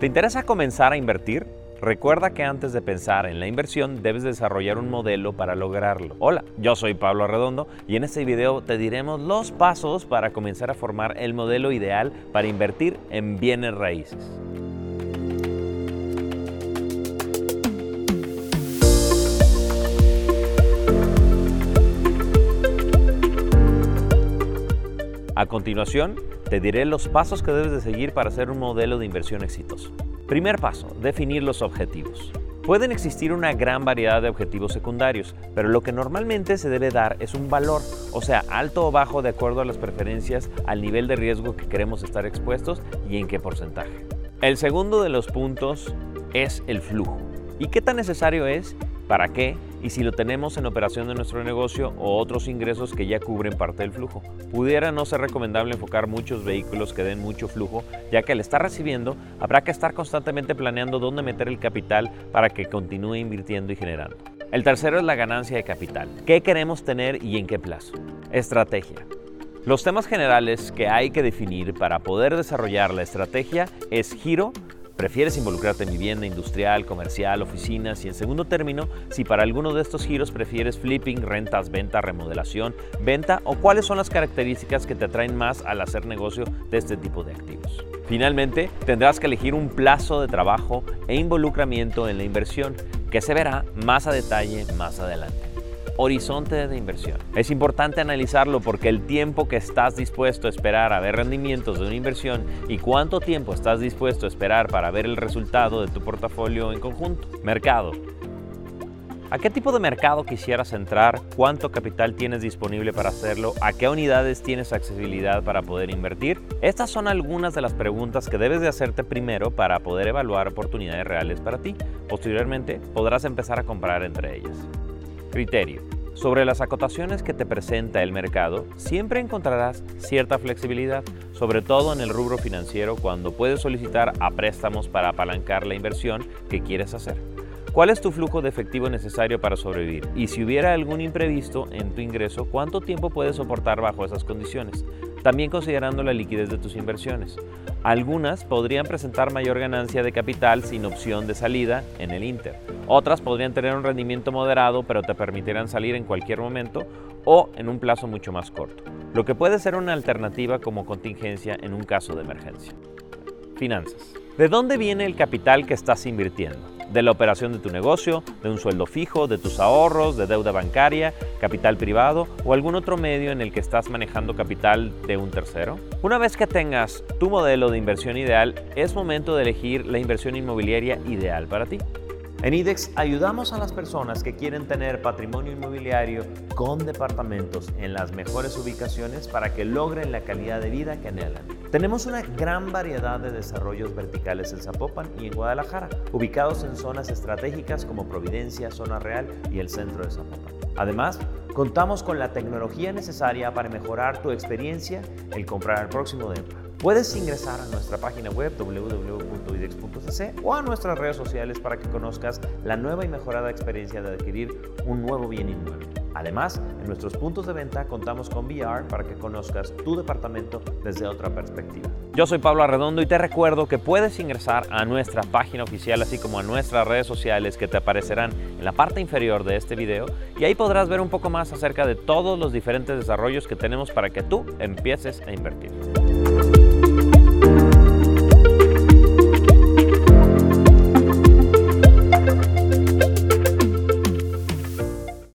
¿Te interesa comenzar a invertir? Recuerda que antes de pensar en la inversión debes desarrollar un modelo para lograrlo. Hola, yo soy Pablo Arredondo y en este video te diremos los pasos para comenzar a formar el modelo ideal para invertir en bienes raíces. A continuación, te diré los pasos que debes de seguir para hacer un modelo de inversión exitoso. Primer paso, definir los objetivos. Pueden existir una gran variedad de objetivos secundarios, pero lo que normalmente se debe dar es un valor, o sea, alto o bajo de acuerdo a las preferencias, al nivel de riesgo que queremos estar expuestos y en qué porcentaje. El segundo de los puntos es el flujo. ¿Y qué tan necesario es? ¿Para qué? Y si lo tenemos en operación de nuestro negocio o otros ingresos que ya cubren parte del flujo. Pudiera no ser recomendable enfocar muchos vehículos que den mucho flujo, ya que al estar recibiendo habrá que estar constantemente planeando dónde meter el capital para que continúe invirtiendo y generando. El tercero es la ganancia de capital. ¿Qué queremos tener y en qué plazo? Estrategia. Los temas generales que hay que definir para poder desarrollar la estrategia es giro, ¿Prefieres involucrarte en vivienda industrial, comercial, oficinas y en segundo término, si para alguno de estos giros prefieres flipping, rentas, venta, remodelación, venta o cuáles son las características que te atraen más al hacer negocio de este tipo de activos? Finalmente, tendrás que elegir un plazo de trabajo e involucramiento en la inversión que se verá más a detalle más adelante horizonte de inversión. Es importante analizarlo porque el tiempo que estás dispuesto a esperar a ver rendimientos de una inversión y cuánto tiempo estás dispuesto a esperar para ver el resultado de tu portafolio en conjunto. Mercado. ¿A qué tipo de mercado quisieras entrar? ¿Cuánto capital tienes disponible para hacerlo? ¿A qué unidades tienes accesibilidad para poder invertir? Estas son algunas de las preguntas que debes de hacerte primero para poder evaluar oportunidades reales para ti. Posteriormente podrás empezar a comprar entre ellas. Criterio. Sobre las acotaciones que te presenta el mercado, siempre encontrarás cierta flexibilidad, sobre todo en el rubro financiero cuando puedes solicitar a préstamos para apalancar la inversión que quieres hacer. ¿Cuál es tu flujo de efectivo necesario para sobrevivir? Y si hubiera algún imprevisto en tu ingreso, ¿cuánto tiempo puedes soportar bajo esas condiciones? También considerando la liquidez de tus inversiones. Algunas podrían presentar mayor ganancia de capital sin opción de salida en el Inter. Otras podrían tener un rendimiento moderado pero te permitirán salir en cualquier momento o en un plazo mucho más corto, lo que puede ser una alternativa como contingencia en un caso de emergencia. Finanzas. ¿De dónde viene el capital que estás invirtiendo? De la operación de tu negocio, de un sueldo fijo, de tus ahorros, de deuda bancaria, capital privado o algún otro medio en el que estás manejando capital de un tercero? Una vez que tengas tu modelo de inversión ideal, es momento de elegir la inversión inmobiliaria ideal para ti. En IDEX ayudamos a las personas que quieren tener patrimonio inmobiliario con departamentos en las mejores ubicaciones para que logren la calidad de vida que anhelan. Tenemos una gran variedad de desarrollos verticales en Zapopan y en Guadalajara, ubicados en zonas estratégicas como Providencia, Zona Real y el centro de Zapopan. Además, contamos con la tecnología necesaria para mejorar tu experiencia el comprar el próximo DEPA. Puedes ingresar a nuestra página web www.idex.cc o a nuestras redes sociales para que conozcas la nueva y mejorada experiencia de adquirir un nuevo bien inmueble. Además, en nuestros puntos de venta contamos con VR para que conozcas tu departamento desde otra perspectiva. Yo soy Pablo Arredondo y te recuerdo que puedes ingresar a nuestra página oficial así como a nuestras redes sociales que te aparecerán en la parte inferior de este video y ahí podrás ver un poco más acerca de todos los diferentes desarrollos que tenemos para que tú empieces a invertir.